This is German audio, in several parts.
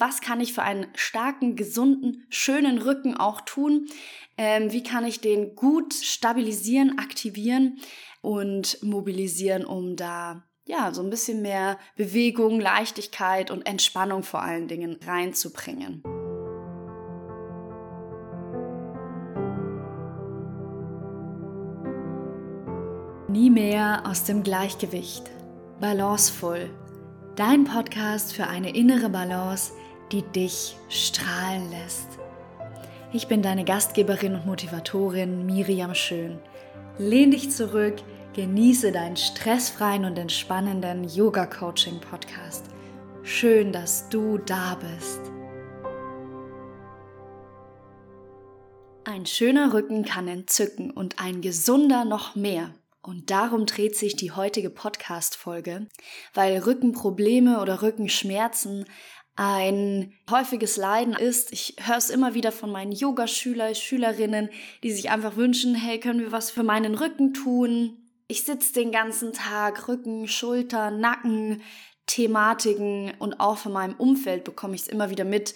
Was kann ich für einen starken, gesunden, schönen Rücken auch tun? Ähm, wie kann ich den gut stabilisieren, aktivieren und mobilisieren, um da ja so ein bisschen mehr Bewegung, Leichtigkeit und Entspannung vor allen Dingen reinzubringen? Nie mehr aus dem Gleichgewicht. Balancevoll. Dein Podcast für eine innere Balance die dich strahlen lässt. Ich bin deine Gastgeberin und Motivatorin Miriam Schön. Lehn dich zurück, genieße deinen stressfreien und entspannenden Yoga-Coaching-Podcast. Schön, dass du da bist. Ein schöner Rücken kann entzücken und ein gesunder noch mehr. Und darum dreht sich die heutige Podcast-Folge, weil Rückenprobleme oder Rückenschmerzen ein häufiges Leiden ist. Ich höre es immer wieder von meinen Yogaschüler, Schülerinnen, die sich einfach wünschen, hey, können wir was für meinen Rücken tun? Ich sitze den ganzen Tag, Rücken, Schulter, Nacken, Thematiken und auch von meinem Umfeld bekomme ich es immer wieder mit,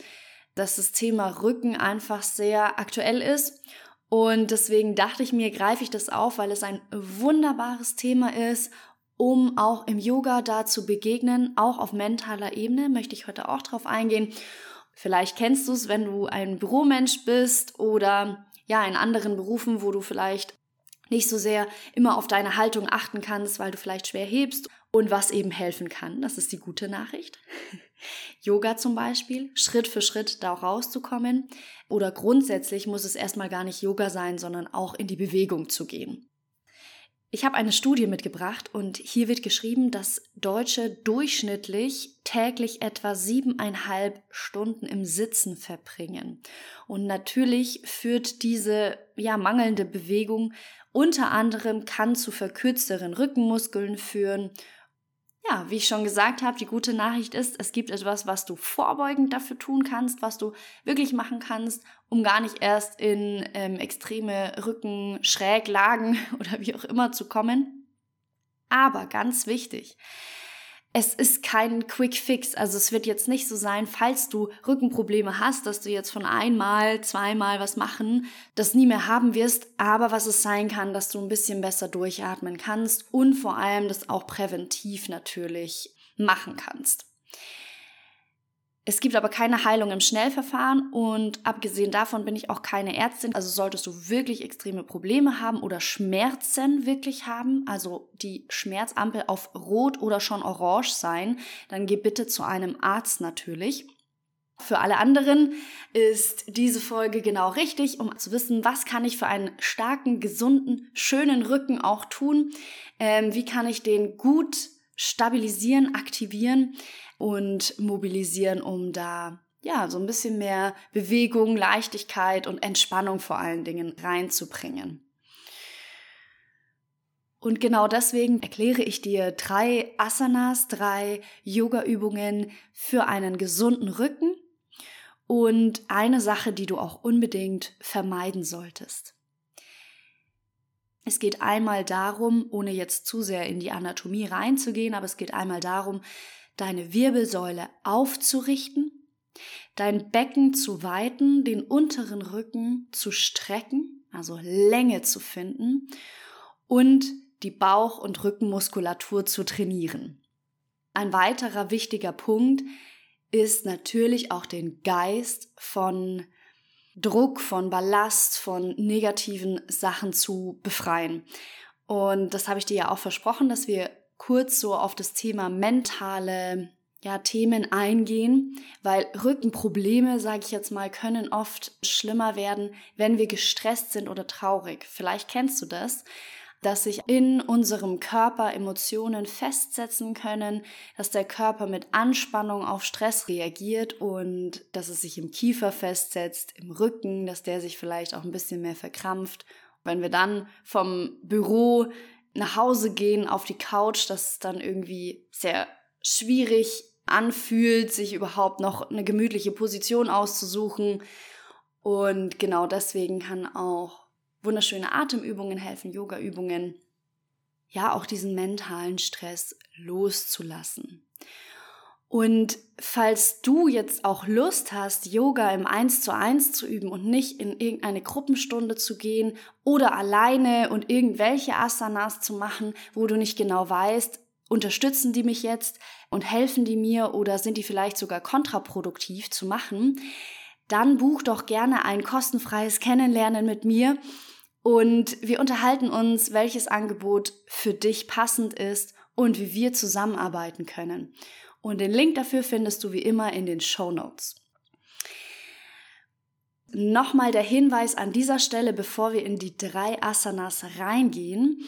dass das Thema Rücken einfach sehr aktuell ist. Und deswegen dachte ich mir, greife ich das auf, weil es ein wunderbares Thema ist um auch im Yoga da zu begegnen, auch auf mentaler Ebene, möchte ich heute auch drauf eingehen. Vielleicht kennst du es, wenn du ein Büromensch bist oder ja, in anderen Berufen, wo du vielleicht nicht so sehr immer auf deine Haltung achten kannst, weil du vielleicht schwer hebst und was eben helfen kann. Das ist die gute Nachricht. Yoga zum Beispiel, Schritt für Schritt da rauszukommen. Oder grundsätzlich muss es erstmal gar nicht Yoga sein, sondern auch in die Bewegung zu gehen. Ich habe eine Studie mitgebracht und hier wird geschrieben, dass Deutsche durchschnittlich täglich etwa siebeneinhalb Stunden im Sitzen verbringen. Und natürlich führt diese ja mangelnde Bewegung unter anderem kann zu verkürzteren Rückenmuskeln führen ja, wie ich schon gesagt habe, die gute Nachricht ist, es gibt etwas, was du vorbeugend dafür tun kannst, was du wirklich machen kannst, um gar nicht erst in ähm, extreme Rückenschräglagen oder wie auch immer zu kommen. Aber ganz wichtig, es ist kein Quick Fix. Also es wird jetzt nicht so sein, falls du Rückenprobleme hast, dass du jetzt von einmal, zweimal was machen, das nie mehr haben wirst. Aber was es sein kann, dass du ein bisschen besser durchatmen kannst und vor allem das auch präventiv natürlich machen kannst. Es gibt aber keine Heilung im Schnellverfahren und abgesehen davon bin ich auch keine Ärztin. Also solltest du wirklich extreme Probleme haben oder Schmerzen wirklich haben, also die Schmerzampel auf Rot oder schon Orange sein, dann geh bitte zu einem Arzt natürlich. Für alle anderen ist diese Folge genau richtig, um zu wissen, was kann ich für einen starken, gesunden, schönen Rücken auch tun? Ähm, wie kann ich den gut stabilisieren, aktivieren? Und mobilisieren, um da ja so ein bisschen mehr Bewegung, Leichtigkeit und Entspannung vor allen Dingen reinzubringen. Und genau deswegen erkläre ich dir drei Asanas, drei Yoga-Übungen für einen gesunden Rücken und eine Sache, die du auch unbedingt vermeiden solltest. Es geht einmal darum, ohne jetzt zu sehr in die Anatomie reinzugehen, aber es geht einmal darum, deine Wirbelsäule aufzurichten, dein Becken zu weiten, den unteren Rücken zu strecken, also Länge zu finden und die Bauch- und Rückenmuskulatur zu trainieren. Ein weiterer wichtiger Punkt ist natürlich auch den Geist von Druck, von Ballast, von negativen Sachen zu befreien. Und das habe ich dir ja auch versprochen, dass wir kurz so auf das Thema mentale ja, Themen eingehen, weil Rückenprobleme, sage ich jetzt mal, können oft schlimmer werden, wenn wir gestresst sind oder traurig. Vielleicht kennst du das, dass sich in unserem Körper Emotionen festsetzen können, dass der Körper mit Anspannung auf Stress reagiert und dass es sich im Kiefer festsetzt, im Rücken, dass der sich vielleicht auch ein bisschen mehr verkrampft. Wenn wir dann vom Büro nach Hause gehen auf die Couch, das dann irgendwie sehr schwierig anfühlt, sich überhaupt noch eine gemütliche Position auszusuchen. Und genau deswegen kann auch wunderschöne Atemübungen helfen, Yoga-Übungen, ja, auch diesen mentalen Stress loszulassen. Und falls du jetzt auch Lust hast, Yoga im 1 zu 1 zu üben und nicht in irgendeine Gruppenstunde zu gehen oder alleine und irgendwelche Asanas zu machen, wo du nicht genau weißt, unterstützen die mich jetzt und helfen die mir oder sind die vielleicht sogar kontraproduktiv zu machen, dann buch doch gerne ein kostenfreies Kennenlernen mit mir und wir unterhalten uns, welches Angebot für dich passend ist und wie wir zusammenarbeiten können. Und den Link dafür findest du wie immer in den Show Notes. Nochmal der Hinweis an dieser Stelle, bevor wir in die drei Asanas reingehen.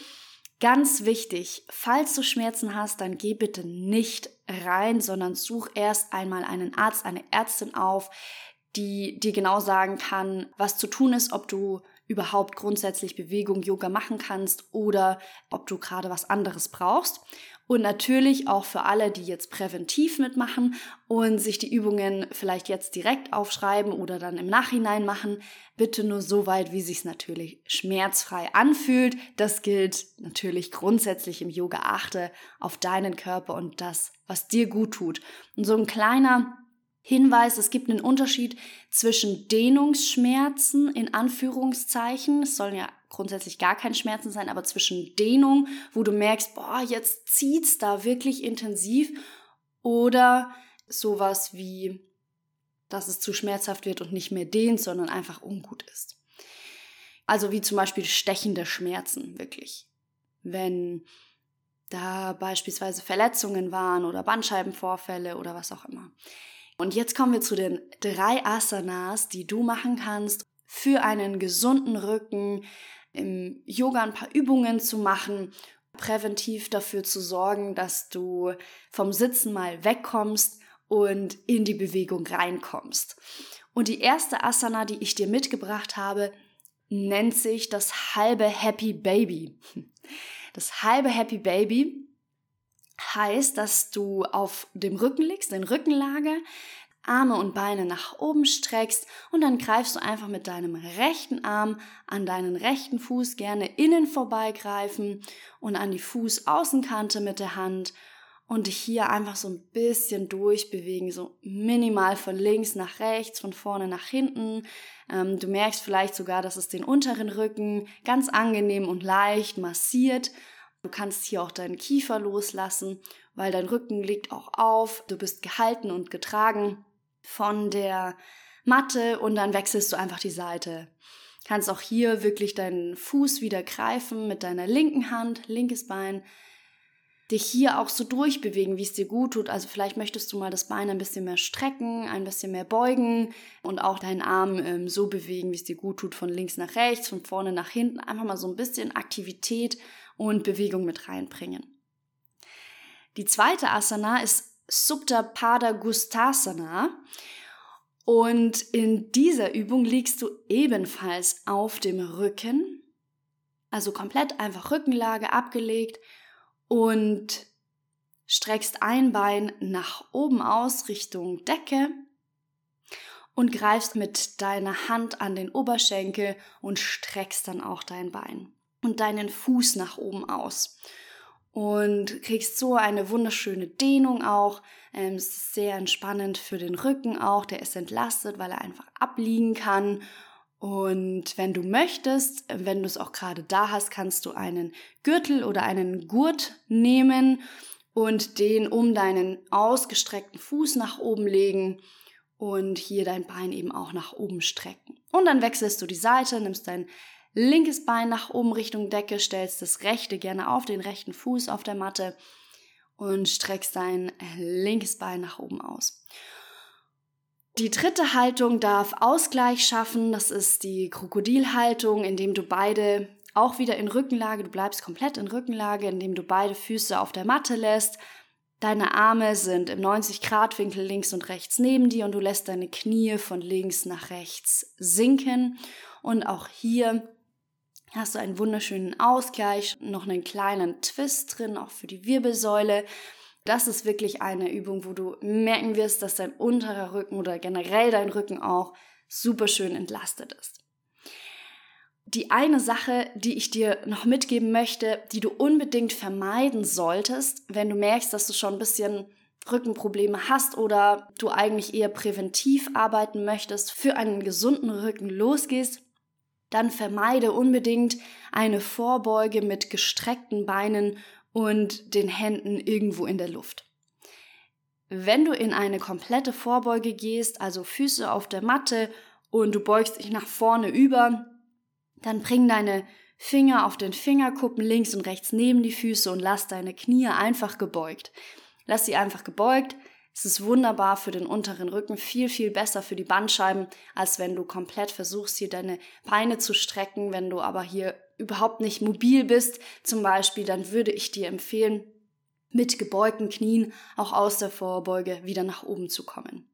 Ganz wichtig, falls du Schmerzen hast, dann geh bitte nicht rein, sondern such erst einmal einen Arzt, eine Ärztin auf, die dir genau sagen kann, was zu tun ist, ob du überhaupt grundsätzlich Bewegung, Yoga machen kannst oder ob du gerade was anderes brauchst. Und natürlich auch für alle, die jetzt präventiv mitmachen und sich die Übungen vielleicht jetzt direkt aufschreiben oder dann im Nachhinein machen, bitte nur so weit, wie sich natürlich schmerzfrei anfühlt. Das gilt natürlich grundsätzlich im Yoga. Achte auf deinen Körper und das, was dir gut tut. Und so ein kleiner Hinweis, es gibt einen Unterschied zwischen Dehnungsschmerzen in Anführungszeichen, es sollen ja grundsätzlich gar keine Schmerzen sein, aber zwischen Dehnung, wo du merkst, boah, jetzt zieht's da wirklich intensiv oder sowas wie, dass es zu schmerzhaft wird und nicht mehr dehnt, sondern einfach ungut ist. Also wie zum Beispiel stechende Schmerzen, wirklich. Wenn da beispielsweise Verletzungen waren oder Bandscheibenvorfälle oder was auch immer. Und jetzt kommen wir zu den drei Asanas, die du machen kannst für einen gesunden Rücken, im Yoga ein paar Übungen zu machen, präventiv dafür zu sorgen, dass du vom Sitzen mal wegkommst und in die Bewegung reinkommst. Und die erste Asana, die ich dir mitgebracht habe, nennt sich das halbe Happy Baby. Das halbe Happy Baby heißt, dass du auf dem Rücken liegst, in Rückenlage, Arme und Beine nach oben streckst und dann greifst du einfach mit deinem rechten Arm an deinen rechten Fuß gerne innen vorbeigreifen und an die Fußaußenkante mit der Hand und dich hier einfach so ein bisschen durchbewegen, so minimal von links nach rechts, von vorne nach hinten. Ähm, du merkst vielleicht sogar, dass es den unteren Rücken ganz angenehm und leicht massiert Du kannst hier auch deinen Kiefer loslassen, weil dein Rücken liegt auch auf. Du bist gehalten und getragen von der Matte und dann wechselst du einfach die Seite. Kannst auch hier wirklich deinen Fuß wieder greifen mit deiner linken Hand, linkes Bein, dich hier auch so durchbewegen, wie es dir gut tut. Also vielleicht möchtest du mal das Bein ein bisschen mehr strecken, ein bisschen mehr beugen und auch deinen Arm ähm, so bewegen, wie es dir gut tut, von links nach rechts, von vorne nach hinten. Einfach mal so ein bisschen Aktivität und Bewegung mit reinbringen. Die zweite Asana ist Supta Pada Gustasana. Und in dieser Übung liegst du ebenfalls auf dem Rücken, also komplett einfach Rückenlage abgelegt und streckst ein Bein nach oben aus Richtung Decke und greifst mit deiner Hand an den Oberschenkel und streckst dann auch dein Bein und deinen Fuß nach oben aus. Und kriegst so eine wunderschöne Dehnung auch. Ähm, es ist sehr entspannend für den Rücken auch. Der ist entlastet, weil er einfach abliegen kann. Und wenn du möchtest, wenn du es auch gerade da hast, kannst du einen Gürtel oder einen Gurt nehmen und den um deinen ausgestreckten Fuß nach oben legen und hier dein Bein eben auch nach oben strecken. Und dann wechselst du die Seite, nimmst dein linkes Bein nach oben Richtung Decke, stellst das rechte gerne auf den rechten Fuß auf der Matte und streckst dein linkes Bein nach oben aus. Die dritte Haltung darf Ausgleich schaffen. Das ist die Krokodilhaltung, indem du beide auch wieder in Rückenlage, du bleibst komplett in Rückenlage, indem du beide Füße auf der Matte lässt. Deine Arme sind im 90-Grad-Winkel links und rechts neben dir und du lässt deine Knie von links nach rechts sinken. Und auch hier hast du einen wunderschönen Ausgleich, noch einen kleinen Twist drin, auch für die Wirbelsäule. Das ist wirklich eine Übung, wo du merken wirst, dass dein unterer Rücken oder generell dein Rücken auch super schön entlastet ist. Die eine Sache, die ich dir noch mitgeben möchte, die du unbedingt vermeiden solltest, wenn du merkst, dass du schon ein bisschen Rückenprobleme hast oder du eigentlich eher präventiv arbeiten möchtest, für einen gesunden Rücken losgehst, dann vermeide unbedingt eine Vorbeuge mit gestreckten Beinen und den Händen irgendwo in der Luft. Wenn du in eine komplette Vorbeuge gehst, also Füße auf der Matte und du beugst dich nach vorne über, dann bring deine Finger auf den Fingerkuppen links und rechts neben die Füße und lass deine Knie einfach gebeugt. Lass sie einfach gebeugt. Es ist wunderbar für den unteren Rücken, viel, viel besser für die Bandscheiben, als wenn du komplett versuchst, hier deine Beine zu strecken. Wenn du aber hier überhaupt nicht mobil bist, zum Beispiel, dann würde ich dir empfehlen, mit gebeugten Knien auch aus der Vorbeuge wieder nach oben zu kommen.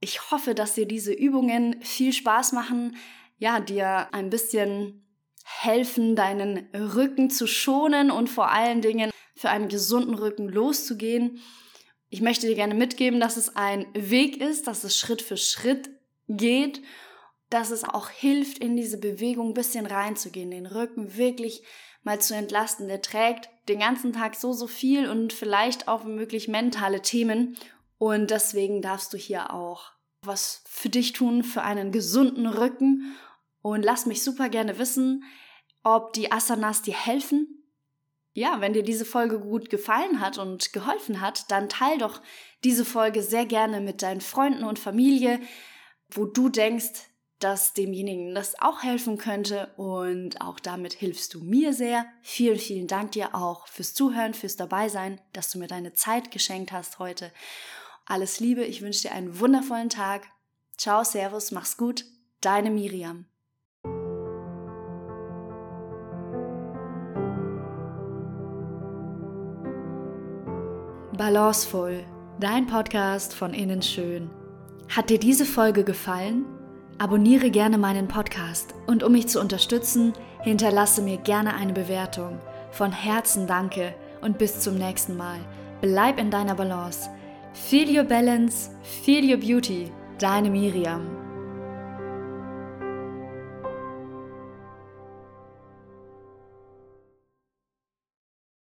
Ich hoffe, dass dir diese Übungen viel Spaß machen, ja, dir ein bisschen helfen, deinen Rücken zu schonen und vor allen Dingen für einen gesunden Rücken loszugehen. Ich möchte dir gerne mitgeben, dass es ein Weg ist, dass es Schritt für Schritt geht, dass es auch hilft, in diese Bewegung ein bisschen reinzugehen, den Rücken wirklich mal zu entlasten. Der trägt den ganzen Tag so, so viel und vielleicht auch womöglich mentale Themen. Und deswegen darfst du hier auch was für dich tun, für einen gesunden Rücken. Und lass mich super gerne wissen, ob die Asanas dir helfen, ja, wenn dir diese Folge gut gefallen hat und geholfen hat, dann teil doch diese Folge sehr gerne mit deinen Freunden und Familie, wo du denkst, dass demjenigen das auch helfen könnte und auch damit hilfst du mir sehr. Vielen, vielen Dank dir auch fürs Zuhören, fürs Dabeisein, dass du mir deine Zeit geschenkt hast heute. Alles Liebe, ich wünsche dir einen wundervollen Tag. Ciao, Servus, mach's gut, deine Miriam. Balancevoll, dein Podcast von innen schön. Hat dir diese Folge gefallen? Abonniere gerne meinen Podcast und um mich zu unterstützen, hinterlasse mir gerne eine Bewertung. Von Herzen danke und bis zum nächsten Mal. Bleib in deiner Balance. Feel your balance, feel your beauty. Deine Miriam.